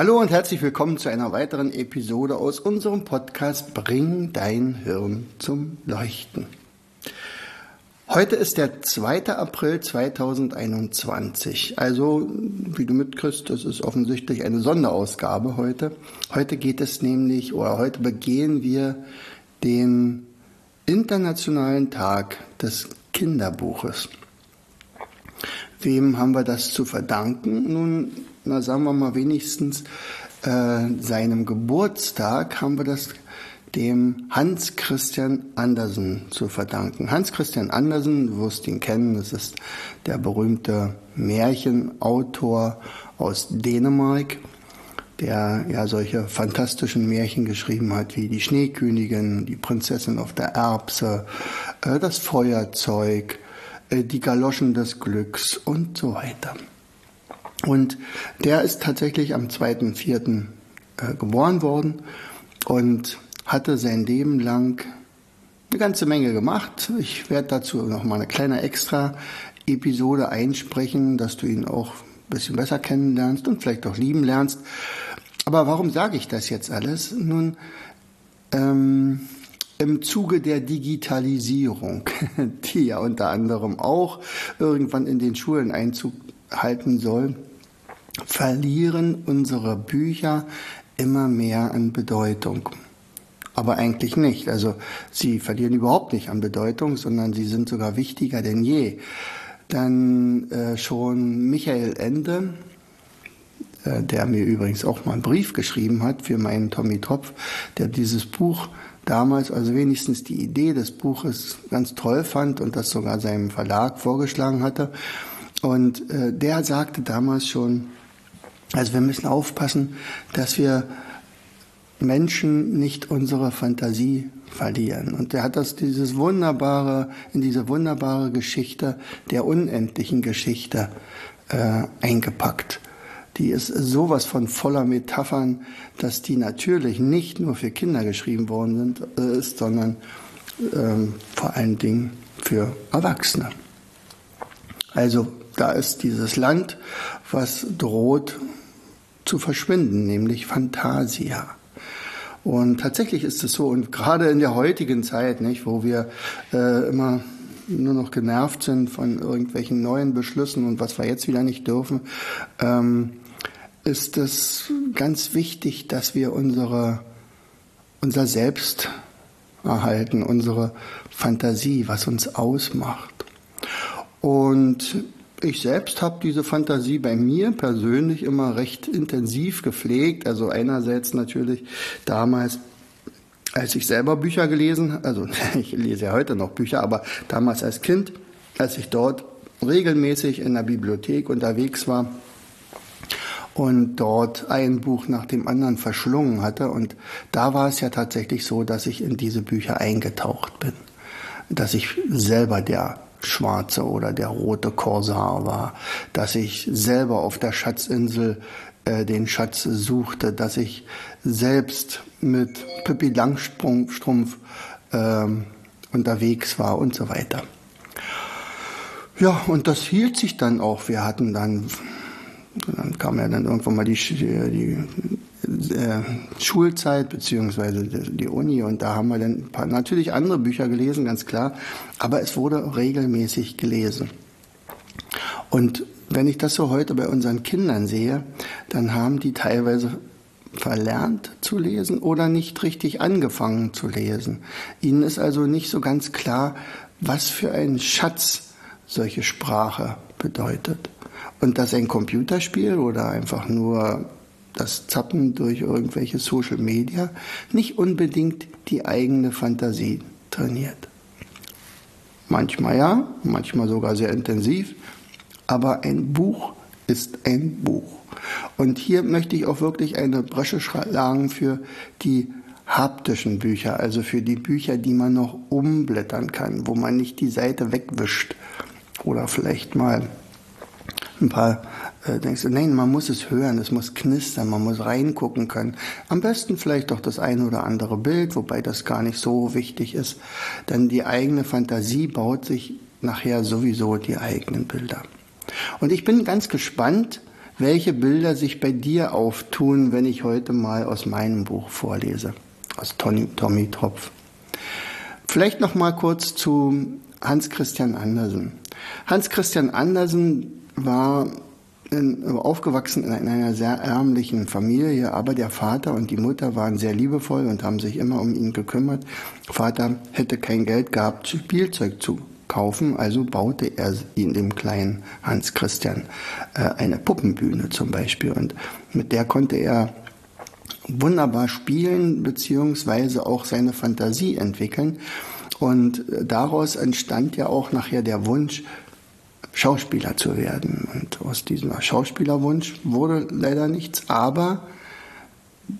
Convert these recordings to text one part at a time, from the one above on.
Hallo und herzlich willkommen zu einer weiteren Episode aus unserem Podcast Bring dein Hirn zum Leuchten. Heute ist der 2. April 2021. Also, wie du mitkriegst, das ist offensichtlich eine Sonderausgabe heute. Heute geht es nämlich, oder heute begehen wir den Internationalen Tag des Kinderbuches. Wem haben wir das zu verdanken? Nun, na sagen wir mal wenigstens äh, seinem Geburtstag haben wir das dem Hans Christian Andersen zu verdanken. Hans Christian Andersen, du wirst ihn kennen, das ist der berühmte Märchenautor aus Dänemark, der ja solche fantastischen Märchen geschrieben hat wie die Schneekönigin, die Prinzessin auf der Erbse, äh, das Feuerzeug, äh, die Galoschen des Glücks und so weiter. Und der ist tatsächlich am 2.4. Äh, geboren worden und hatte sein Leben lang eine ganze Menge gemacht. Ich werde dazu noch mal eine kleine extra Episode einsprechen, dass du ihn auch ein bisschen besser kennenlernst und vielleicht auch lieben lernst. Aber warum sage ich das jetzt alles? Nun, ähm, im Zuge der Digitalisierung, die ja unter anderem auch irgendwann in den Schulen Einzug halten soll, verlieren unsere Bücher immer mehr an Bedeutung. Aber eigentlich nicht. Also sie verlieren überhaupt nicht an Bedeutung, sondern sie sind sogar wichtiger denn je. Dann äh, schon Michael Ende, äh, der mir übrigens auch mal einen Brief geschrieben hat für meinen Tommy Tropf, der dieses Buch damals, also wenigstens die Idee des Buches ganz toll fand und das sogar seinem Verlag vorgeschlagen hatte. Und äh, der sagte damals schon, also wir müssen aufpassen, dass wir Menschen nicht unsere Fantasie verlieren. Und er hat das dieses wunderbare, in diese wunderbare Geschichte der unendlichen Geschichte äh, eingepackt. Die ist sowas von voller Metaphern, dass die natürlich nicht nur für Kinder geschrieben worden sind, äh, ist, sondern ähm, vor allen Dingen für Erwachsene. Also da ist dieses Land, was droht zu verschwinden, nämlich Fantasia. Und tatsächlich ist es so, und gerade in der heutigen Zeit, nicht, wo wir äh, immer nur noch genervt sind von irgendwelchen neuen Beschlüssen und was wir jetzt wieder nicht dürfen, ähm, ist es ganz wichtig, dass wir unsere, unser Selbst erhalten, unsere Fantasie, was uns ausmacht. Und ich selbst habe diese Fantasie bei mir persönlich immer recht intensiv gepflegt. Also einerseits natürlich damals, als ich selber Bücher gelesen, also ich lese ja heute noch Bücher, aber damals als Kind, als ich dort regelmäßig in der Bibliothek unterwegs war und dort ein Buch nach dem anderen verschlungen hatte. Und da war es ja tatsächlich so, dass ich in diese Bücher eingetaucht bin, dass ich selber der schwarze oder der rote Korsar war, dass ich selber auf der Schatzinsel äh, den Schatz suchte, dass ich selbst mit Pippi Langstrumpf äh, unterwegs war und so weiter. Ja, und das hielt sich dann auch. Wir hatten dann, dann kam ja dann irgendwann mal die, die äh, Schulzeit beziehungsweise die Uni und da haben wir dann paar, natürlich andere Bücher gelesen, ganz klar, aber es wurde regelmäßig gelesen. Und wenn ich das so heute bei unseren Kindern sehe, dann haben die teilweise verlernt zu lesen oder nicht richtig angefangen zu lesen. Ihnen ist also nicht so ganz klar, was für ein Schatz solche Sprache bedeutet. Und dass ein Computerspiel oder einfach nur das Zappen durch irgendwelche Social Media nicht unbedingt die eigene Fantasie trainiert. Manchmal ja, manchmal sogar sehr intensiv, aber ein Buch ist ein Buch. Und hier möchte ich auch wirklich eine Bresche schlagen für die haptischen Bücher, also für die Bücher, die man noch umblättern kann, wo man nicht die Seite wegwischt oder vielleicht mal ein paar denkst du, nein, man muss es hören, es muss knistern, man muss reingucken können. Am besten vielleicht doch das eine oder andere Bild, wobei das gar nicht so wichtig ist, denn die eigene Fantasie baut sich nachher sowieso die eigenen Bilder. Und ich bin ganz gespannt, welche Bilder sich bei dir auftun, wenn ich heute mal aus meinem Buch vorlese, aus Tommy, Tommy Tropf. Vielleicht noch mal kurz zu Hans Christian Andersen. Hans Christian Andersen war in, aufgewachsen in einer sehr ärmlichen Familie, aber der Vater und die Mutter waren sehr liebevoll und haben sich immer um ihn gekümmert. Vater hätte kein Geld gehabt, Spielzeug zu kaufen, also baute er in dem kleinen Hans Christian äh, eine Puppenbühne zum Beispiel und mit der konnte er wunderbar spielen beziehungsweise auch seine Fantasie entwickeln und äh, daraus entstand ja auch nachher der Wunsch, Schauspieler zu werden. Und aus diesem Schauspielerwunsch wurde leider nichts, aber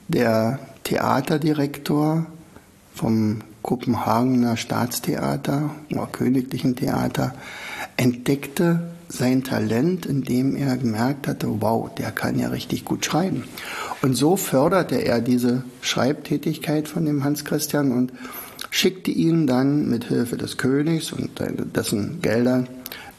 der Theaterdirektor vom Kopenhagener Staatstheater oder Königlichen Theater entdeckte sein Talent, indem er gemerkt hatte, wow, der kann ja richtig gut schreiben. Und so förderte er diese Schreibtätigkeit von dem Hans Christian und schickte ihn dann mit Hilfe des Königs und dessen Geldern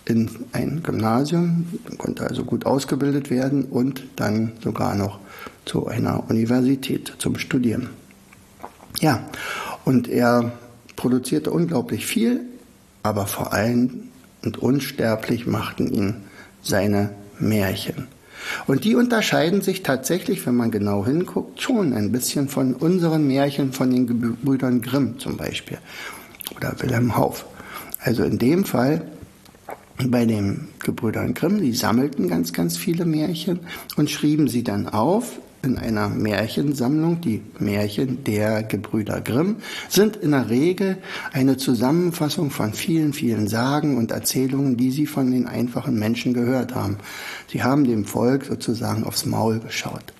in ein Gymnasium, konnte also gut ausgebildet werden und dann sogar noch zu einer Universität zum Studieren. Ja, und er produzierte unglaublich viel, aber vor allem und unsterblich machten ihn seine Märchen. Und die unterscheiden sich tatsächlich, wenn man genau hinguckt, schon ein bisschen von unseren Märchen von den Gebrüdern Grimm zum Beispiel oder Wilhelm Hauff. Also in dem Fall bei den Gebrüdern Grimm, die sammelten ganz, ganz viele Märchen und schrieben sie dann auf in einer Märchensammlung. Die Märchen der Gebrüder Grimm sind in der Regel eine Zusammenfassung von vielen, vielen Sagen und Erzählungen, die sie von den einfachen Menschen gehört haben. Sie haben dem Volk sozusagen aufs Maul geschaut.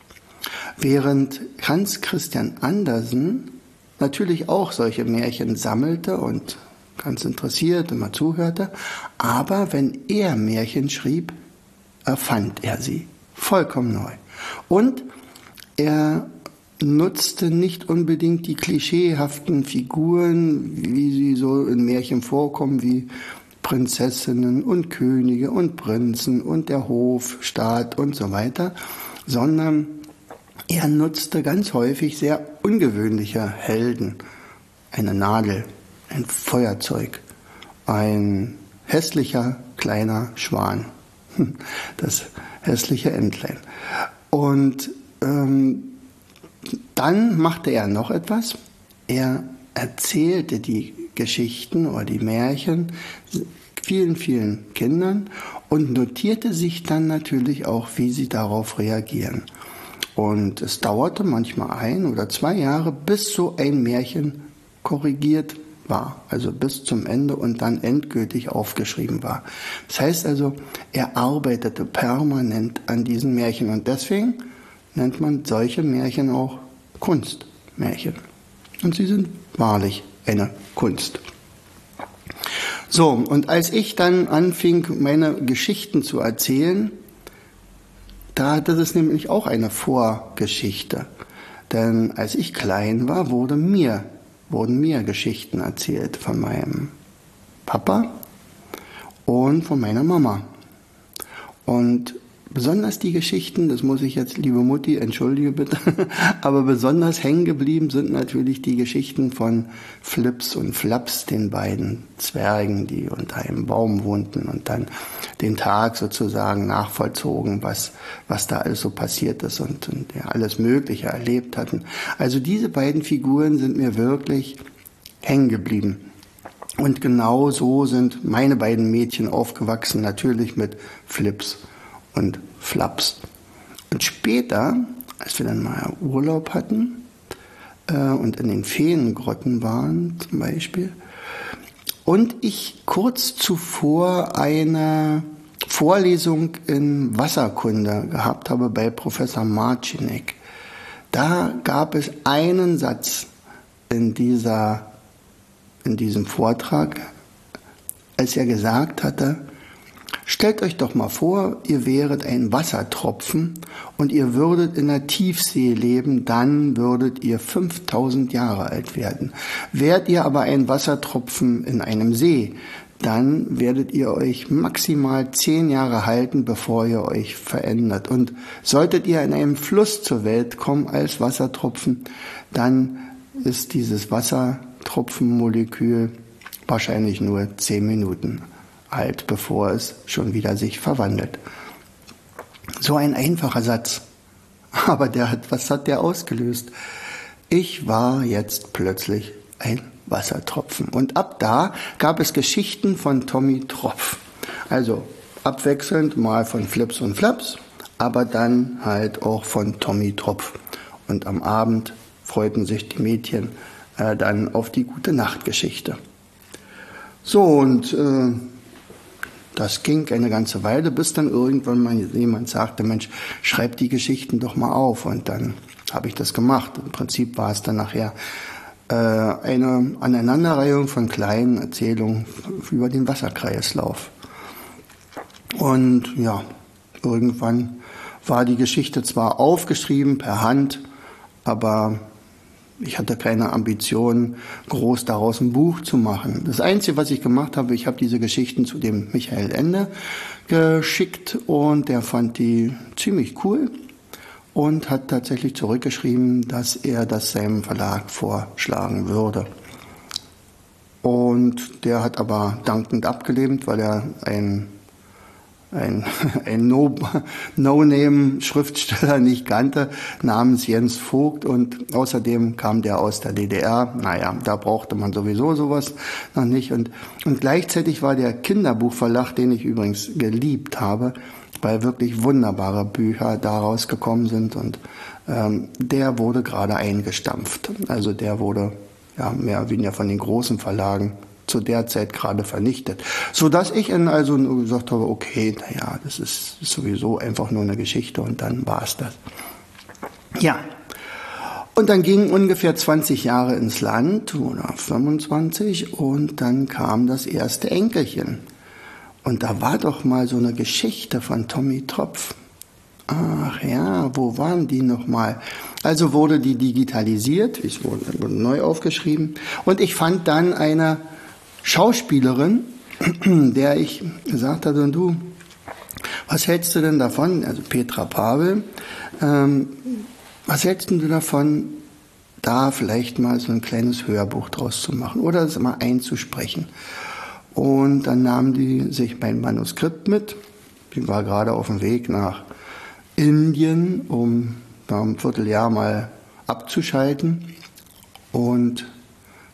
Während Hans Christian Andersen natürlich auch solche Märchen sammelte und ganz interessiert, immer zuhörte. Aber wenn er Märchen schrieb, erfand er sie vollkommen neu. Und er nutzte nicht unbedingt die klischeehaften Figuren, wie sie so in Märchen vorkommen, wie Prinzessinnen und Könige und Prinzen und der Hof, Staat und so weiter, sondern er nutzte ganz häufig sehr ungewöhnliche Helden. Eine Nadel, ein Feuerzeug, ein hässlicher kleiner Schwan, das hässliche Entlein. Und ähm, dann machte er noch etwas. Er erzählte die Geschichten oder die Märchen vielen, vielen Kindern und notierte sich dann natürlich auch, wie sie darauf reagieren. Und es dauerte manchmal ein oder zwei Jahre, bis so ein Märchen korrigiert war, also bis zum Ende und dann endgültig aufgeschrieben war. Das heißt also, er arbeitete permanent an diesen Märchen und deswegen nennt man solche Märchen auch Kunstmärchen. Und sie sind wahrlich eine Kunst. So, und als ich dann anfing, meine Geschichten zu erzählen, da hatte es nämlich auch eine Vorgeschichte. Denn als ich klein war, wurde mir wurden mir Geschichten erzählt von meinem Papa und von meiner Mama. Und besonders die Geschichten, das muss ich jetzt, liebe Mutti, entschuldige bitte, aber besonders hängen geblieben sind natürlich die Geschichten von Flips und Flaps, den beiden Zwergen, die unter einem Baum wohnten und dann den Tag sozusagen nachvollzogen, was, was da alles so passiert ist und, und ja, alles Mögliche erlebt hatten. Also diese beiden Figuren sind mir wirklich hängen geblieben. Und genau so sind meine beiden Mädchen aufgewachsen, natürlich mit Flips und Flaps. Und später, als wir dann mal Urlaub hatten äh, und in den Feengrotten waren zum Beispiel, und ich kurz zuvor eine Vorlesung in Wasserkunde gehabt habe bei Professor Marcinek. Da gab es einen Satz in, dieser, in diesem Vortrag, als er gesagt hatte, Stellt euch doch mal vor, ihr wäret ein Wassertropfen und ihr würdet in der Tiefsee leben, dann würdet ihr 5000 Jahre alt werden. Wärt ihr aber ein Wassertropfen in einem See, dann werdet ihr euch maximal zehn Jahre halten, bevor ihr euch verändert. Und solltet ihr in einem Fluss zur Welt kommen als Wassertropfen, dann ist dieses Wassertropfenmolekül wahrscheinlich nur zehn Minuten alt, bevor es schon wieder sich verwandelt. So ein einfacher Satz. Aber der hat, was hat der ausgelöst? Ich war jetzt plötzlich ein Wassertropfen. Und ab da gab es Geschichten von Tommy Tropf. Also abwechselnd mal von Flips und Flaps, aber dann halt auch von Tommy Tropf. Und am Abend freuten sich die Mädchen äh, dann auf die gute Nachtgeschichte. So, und äh, das ging eine ganze Weile, bis dann irgendwann mal jemand sagte, Mensch, schreib die Geschichten doch mal auf. Und dann habe ich das gemacht. Im Prinzip war es dann nachher äh, eine Aneinanderreihung von kleinen Erzählungen über den Wasserkreislauf. Und ja, irgendwann war die Geschichte zwar aufgeschrieben per Hand, aber ich hatte keine Ambition, groß daraus ein Buch zu machen. Das Einzige, was ich gemacht habe, ich habe diese Geschichten zu dem Michael Ende geschickt und der fand die ziemlich cool und hat tatsächlich zurückgeschrieben, dass er das seinem Verlag vorschlagen würde. Und der hat aber dankend abgelehnt, weil er ein ein, ein No-Name-Schriftsteller nicht kannte, namens Jens Vogt und außerdem kam der aus der DDR. Naja, da brauchte man sowieso sowas noch nicht. Und, und gleichzeitig war der Kinderbuchverlag, den ich übrigens geliebt habe, weil wirklich wunderbare Bücher daraus gekommen sind und ähm, der wurde gerade eingestampft. Also der wurde ja mehr oder weniger von den großen Verlagen zu der Zeit gerade vernichtet. So dass ich dann also gesagt habe, okay, naja, das ist sowieso einfach nur eine Geschichte und dann war es das. Ja. Und dann gingen ungefähr 20 Jahre ins Land oder 25 und dann kam das erste Enkelchen. Und da war doch mal so eine Geschichte von Tommy Tropf. Ach ja, wo waren die nochmal? Also wurde die digitalisiert, es wurde neu aufgeschrieben und ich fand dann eine Schauspielerin, der ich gesagt hatte, und du, was hältst du denn davon, also Petra Pavel, ähm, was hältst du davon, da vielleicht mal so ein kleines Hörbuch draus zu machen oder das mal einzusprechen? Und dann nahm die sich mein Manuskript mit. Die war gerade auf dem Weg nach Indien, um da ein Vierteljahr mal abzuschalten. Und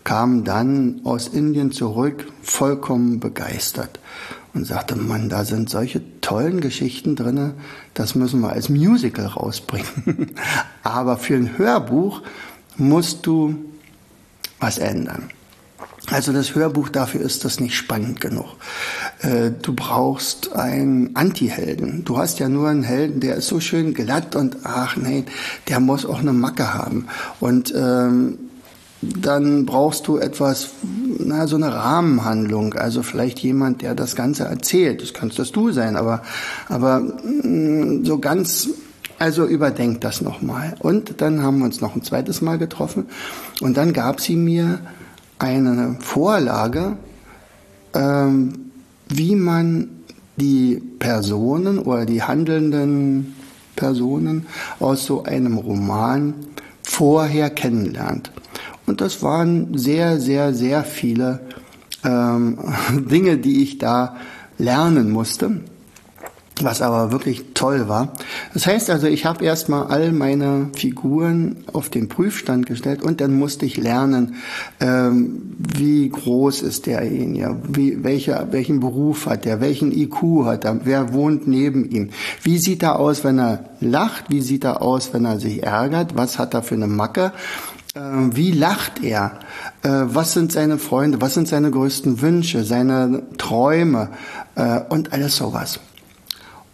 kam dann aus Indien zurück, vollkommen begeistert und sagte, Mann, da sind solche tollen Geschichten drinne, das müssen wir als Musical rausbringen. Aber für ein Hörbuch musst du was ändern. Also das Hörbuch dafür ist das nicht spannend genug. Äh, du brauchst einen Anti-Helden. Du hast ja nur einen Helden, der ist so schön glatt und ach nee, der muss auch eine Macke haben. Und ähm, dann brauchst du etwas, na, so eine Rahmenhandlung, also vielleicht jemand, der das Ganze erzählt. Das kannst das du sein, aber, aber mm, so ganz, also überdenk das nochmal. Und dann haben wir uns noch ein zweites Mal getroffen und dann gab sie mir eine Vorlage, ähm, wie man die Personen oder die handelnden Personen aus so einem Roman vorher kennenlernt. Und das waren sehr, sehr, sehr viele ähm, Dinge, die ich da lernen musste, was aber wirklich toll war. Das heißt also, ich habe erstmal all meine Figuren auf den Prüfstand gestellt und dann musste ich lernen, ähm, wie groß ist derjenige, wie, welche, welchen Beruf hat er, welchen IQ hat er, wer wohnt neben ihm, wie sieht er aus, wenn er lacht, wie sieht er aus, wenn er sich ärgert, was hat er für eine Macke wie lacht er? Äh, was sind seine Freunde? Was sind seine größten Wünsche, seine Träume äh, und alles sowas.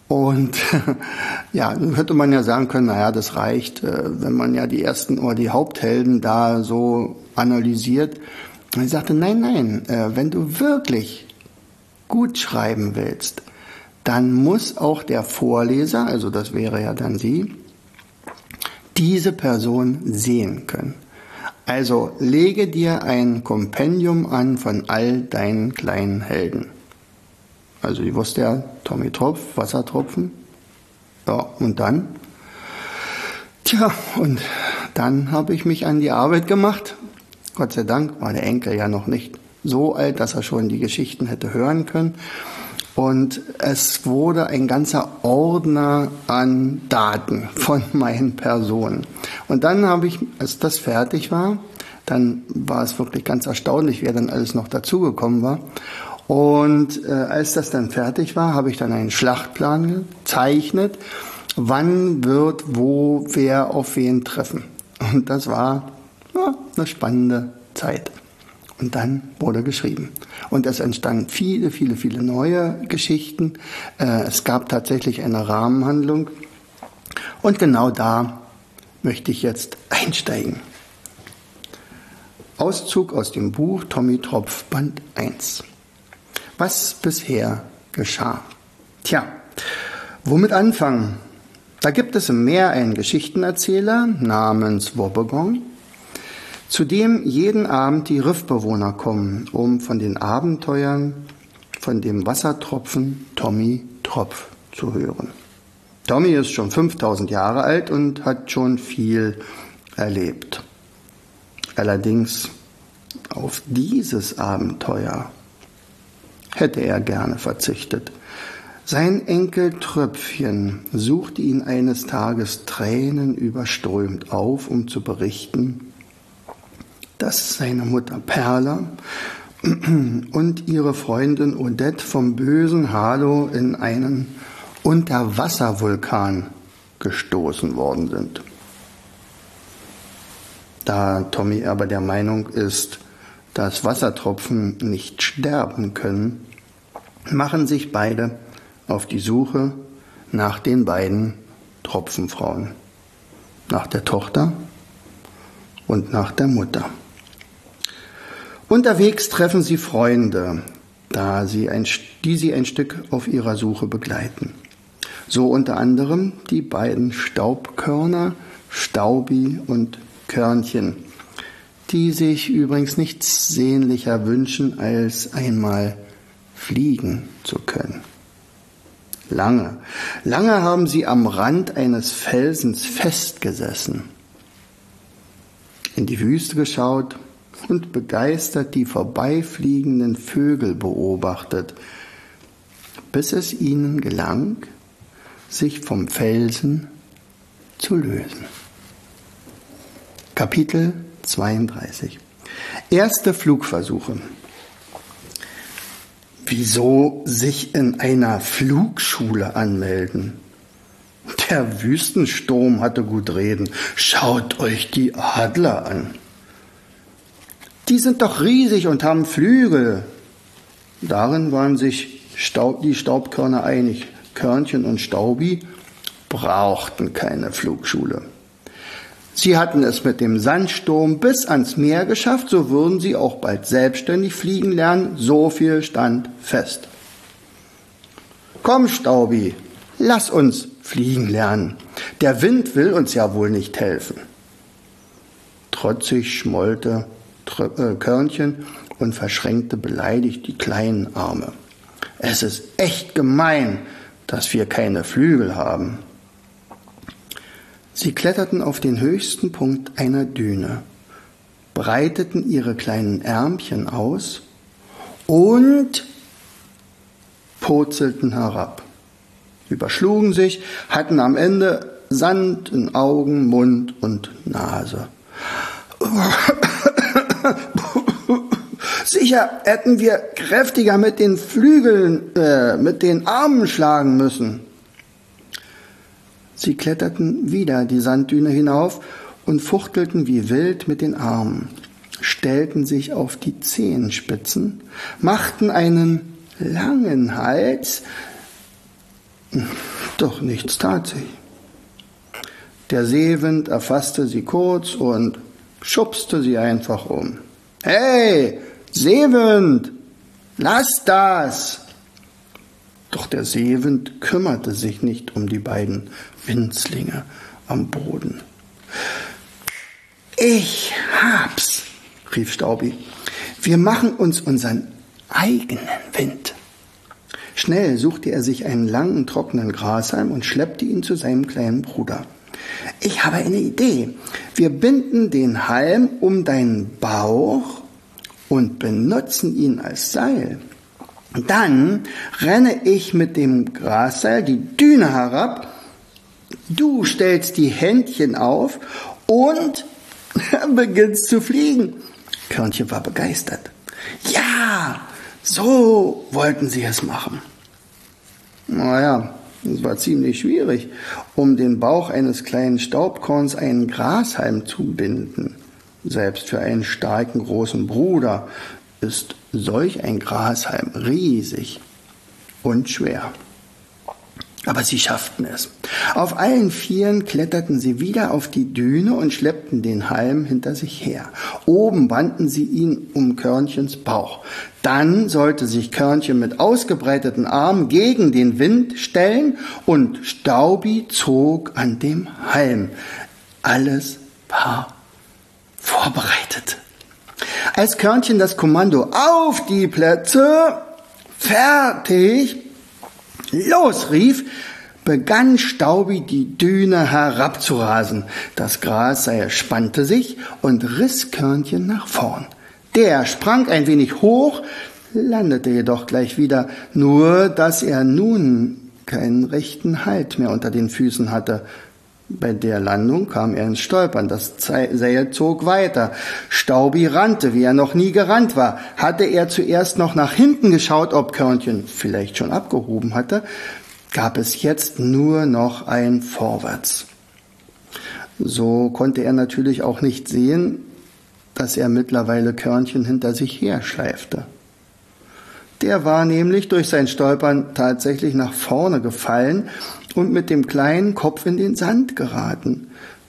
Und ja, hätte man ja sagen können, naja, das reicht, äh, wenn man ja die ersten oder die Haupthelden da so analysiert. Und ich sagte, nein, nein, wenn du wirklich gut schreiben willst, dann muss auch der Vorleser, also das wäre ja dann Sie, diese Person sehen können. Also lege dir ein Kompendium an von all deinen kleinen Helden. Also ich wusste ja, Tommy Tropf, Wassertropfen. Ja, und dann? Tja, und dann habe ich mich an die Arbeit gemacht. Gott sei Dank war der Enkel ja noch nicht so alt, dass er schon die Geschichten hätte hören können. Und es wurde ein ganzer Ordner an Daten von meinen Personen. Und dann habe ich, als das fertig war, dann war es wirklich ganz erstaunlich, wer dann alles noch dazugekommen war. Und äh, als das dann fertig war, habe ich dann einen Schlachtplan gezeichnet, wann wird wo wer auf wen treffen. Und das war ja, eine spannende Zeit. Und dann wurde geschrieben. Und es entstanden viele, viele, viele neue Geschichten. Äh, es gab tatsächlich eine Rahmenhandlung. Und genau da möchte ich jetzt einsteigen. Auszug aus dem Buch Tommy Tropf Band 1. Was bisher geschah. Tja, womit anfangen? Da gibt es im Meer einen Geschichtenerzähler namens Wobbegong, zu dem jeden Abend die Riffbewohner kommen, um von den Abenteuern von dem Wassertropfen Tommy Tropf zu hören. Tommy ist schon 5000 Jahre alt und hat schon viel erlebt. Allerdings auf dieses Abenteuer hätte er gerne verzichtet. Sein Enkel Tröpfchen suchte ihn eines Tages Tränen überströmt auf, um zu berichten, dass seine Mutter Perla und ihre Freundin Odette vom bösen Halo in einen Unterwasservulkan gestoßen worden sind. Da Tommy aber der Meinung ist, dass Wassertropfen nicht sterben können, machen sich beide auf die Suche nach den beiden Tropfenfrauen, nach der Tochter und nach der Mutter. Unterwegs treffen sie Freunde, da sie ein, die sie ein Stück auf ihrer Suche begleiten. So unter anderem die beiden Staubkörner, Staubi und Körnchen, die sich übrigens nichts sehnlicher wünschen, als einmal fliegen zu können. Lange, lange haben sie am Rand eines Felsens festgesessen, in die Wüste geschaut und begeistert die vorbeifliegenden Vögel beobachtet, bis es ihnen gelang, sich vom Felsen zu lösen. Kapitel 32 Erste Flugversuche. Wieso sich in einer Flugschule anmelden? Der Wüstensturm hatte gut reden. Schaut euch die Adler an. Die sind doch riesig und haben Flügel. Darin waren sich Staub, die Staubkörner einig. Körnchen und Staubi brauchten keine Flugschule. Sie hatten es mit dem Sandsturm bis ans Meer geschafft, so würden sie auch bald selbstständig fliegen lernen, so viel stand fest. Komm, Staubi, lass uns fliegen lernen. Der Wind will uns ja wohl nicht helfen. Trotzig schmollte Körnchen und verschränkte beleidigt die kleinen Arme. Es ist echt gemein, dass wir keine Flügel haben. Sie kletterten auf den höchsten Punkt einer Düne, breiteten ihre kleinen Ärmchen aus und purzelten herab, überschlugen sich, hatten am Ende Sand in Augen, Mund und Nase. Sicher hätten wir kräftiger mit den Flügeln, äh, mit den Armen schlagen müssen. Sie kletterten wieder die Sanddüne hinauf und fuchtelten wie wild mit den Armen, stellten sich auf die Doch nichts tat sich. Der Seewind erfasste sie kurz und schubste sie einfach um. Hey, Seewind, lass das! Doch der Seewind kümmerte sich nicht um die beiden Winzlinge am Boden. Ich hab's, rief Staubi. Wir machen uns unseren eigenen Wind. Schnell suchte er sich einen langen, trockenen Grashalm und schleppte ihn zu seinem kleinen Bruder. Ich habe eine Idee. Wir binden den Halm um deinen Bauch und benutzen ihn als Seil. Dann renne ich mit dem Grasseil die Düne herab. Du stellst die Händchen auf und beginnst zu fliegen. Körnchen war begeistert. Ja, so wollten sie es machen. Naja, es war ziemlich schwierig, um den Bauch eines kleinen Staubkorns einen Grashalm zu binden. Selbst für einen starken großen Bruder ist solch ein Grashalm riesig und schwer. Aber sie schafften es. Auf allen Vieren kletterten sie wieder auf die Düne und schleppten den Halm hinter sich her. Oben banden sie ihn um Körnchens Bauch. Dann sollte sich Körnchen mit ausgebreiteten Armen gegen den Wind stellen und Staubi zog an dem Halm. Alles war vorbereitet. Als Körnchen das Kommando auf die Plätze, fertig, losrief, begann Staubi die Düne herabzurasen. Das Grasseil spannte sich und riss Körnchen nach vorn. Der sprang ein wenig hoch, landete jedoch gleich wieder, nur dass er nun keinen rechten Halt mehr unter den Füßen hatte. Bei der Landung kam er ins Stolpern. Das Seil zog weiter. Staubi rannte, wie er noch nie gerannt war. Hatte er zuerst noch nach hinten geschaut, ob Körnchen vielleicht schon abgehoben hatte, gab es jetzt nur noch ein Vorwärts. So konnte er natürlich auch nicht sehen, dass er mittlerweile Körnchen hinter sich her schleifte. Der war nämlich durch sein Stolpern tatsächlich nach vorne gefallen und mit dem kleinen Kopf in den Sand geraten.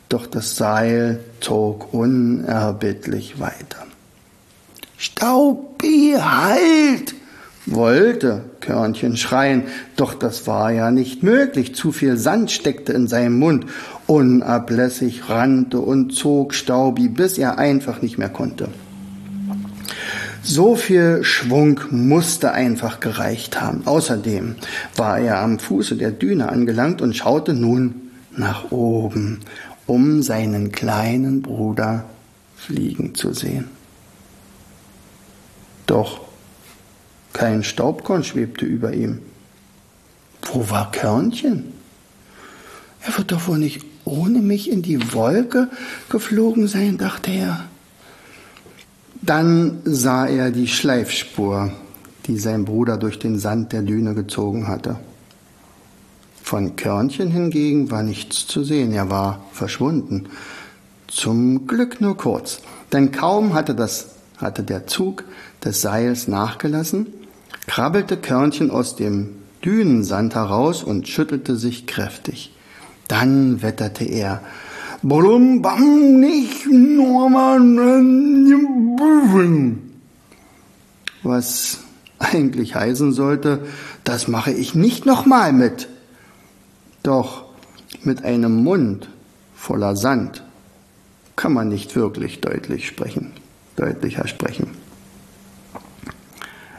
Doch das Seil zog unerbittlich weiter. Staubi, halt! wollte Körnchen schreien, doch das war ja nicht möglich. Zu viel Sand steckte in seinem Mund. Unablässig rannte und zog Staubi, bis er einfach nicht mehr konnte. So viel Schwung musste einfach gereicht haben. Außerdem war er am Fuße der Düne angelangt und schaute nun nach oben, um seinen kleinen Bruder fliegen zu sehen. Doch kein Staubkorn schwebte über ihm. Wo war Körnchen? Er wird doch wohl nicht ohne mich in die Wolke geflogen sein, dachte er. Dann sah er die Schleifspur, die sein Bruder durch den Sand der Düne gezogen hatte. Von Körnchen hingegen war nichts zu sehen, er war verschwunden. Zum Glück nur kurz, denn kaum hatte, das, hatte der Zug des Seils nachgelassen, krabbelte Körnchen aus dem Dünensand heraus und schüttelte sich kräftig. Dann wetterte er, Blum, bam, nicht nur mal Was eigentlich heißen sollte, das mache ich nicht nochmal mit. Doch mit einem Mund voller Sand kann man nicht wirklich deutlich sprechen, deutlicher sprechen.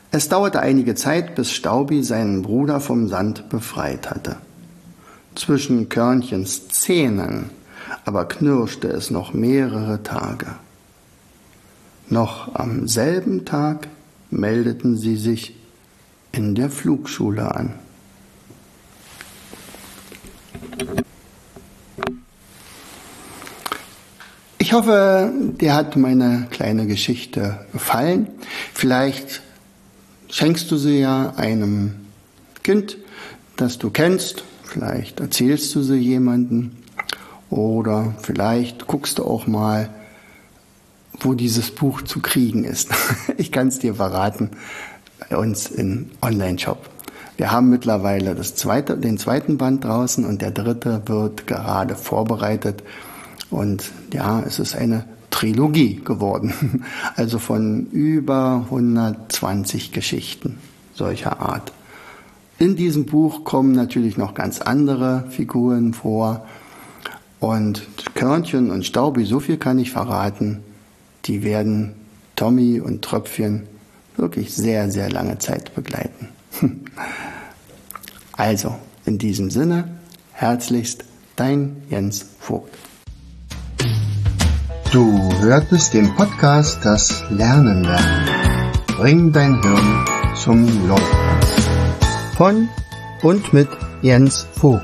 Es dauerte einige Zeit, bis Staubi seinen Bruder vom Sand befreit hatte. Zwischen Körnchens Zähnen aber knirschte es noch mehrere Tage. Noch am selben Tag meldeten sie sich in der Flugschule an. Ich hoffe, dir hat meine kleine Geschichte gefallen. Vielleicht schenkst du sie ja einem Kind, das du kennst. Vielleicht erzählst du sie jemandem. Oder vielleicht guckst du auch mal, wo dieses Buch zu kriegen ist. Ich kann es dir verraten, bei uns im Online-Shop. Wir haben mittlerweile das zweite, den zweiten Band draußen und der dritte wird gerade vorbereitet. Und ja, es ist eine Trilogie geworden. Also von über 120 Geschichten solcher Art. In diesem Buch kommen natürlich noch ganz andere Figuren vor. Und Körnchen und Staubi, so viel kann ich verraten, die werden Tommy und Tröpfchen wirklich sehr, sehr lange Zeit begleiten. Also, in diesem Sinne, herzlichst dein Jens Vogt. Du hörtest den Podcast Das Lernen lernen. Bring dein Hirn zum Laufen. Von und mit Jens Vogt,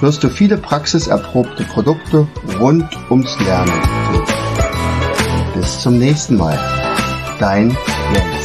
wirst du viele praxiserprobte Produkte rund ums Lernen finden. Bis zum nächsten Mal. Dein Jens.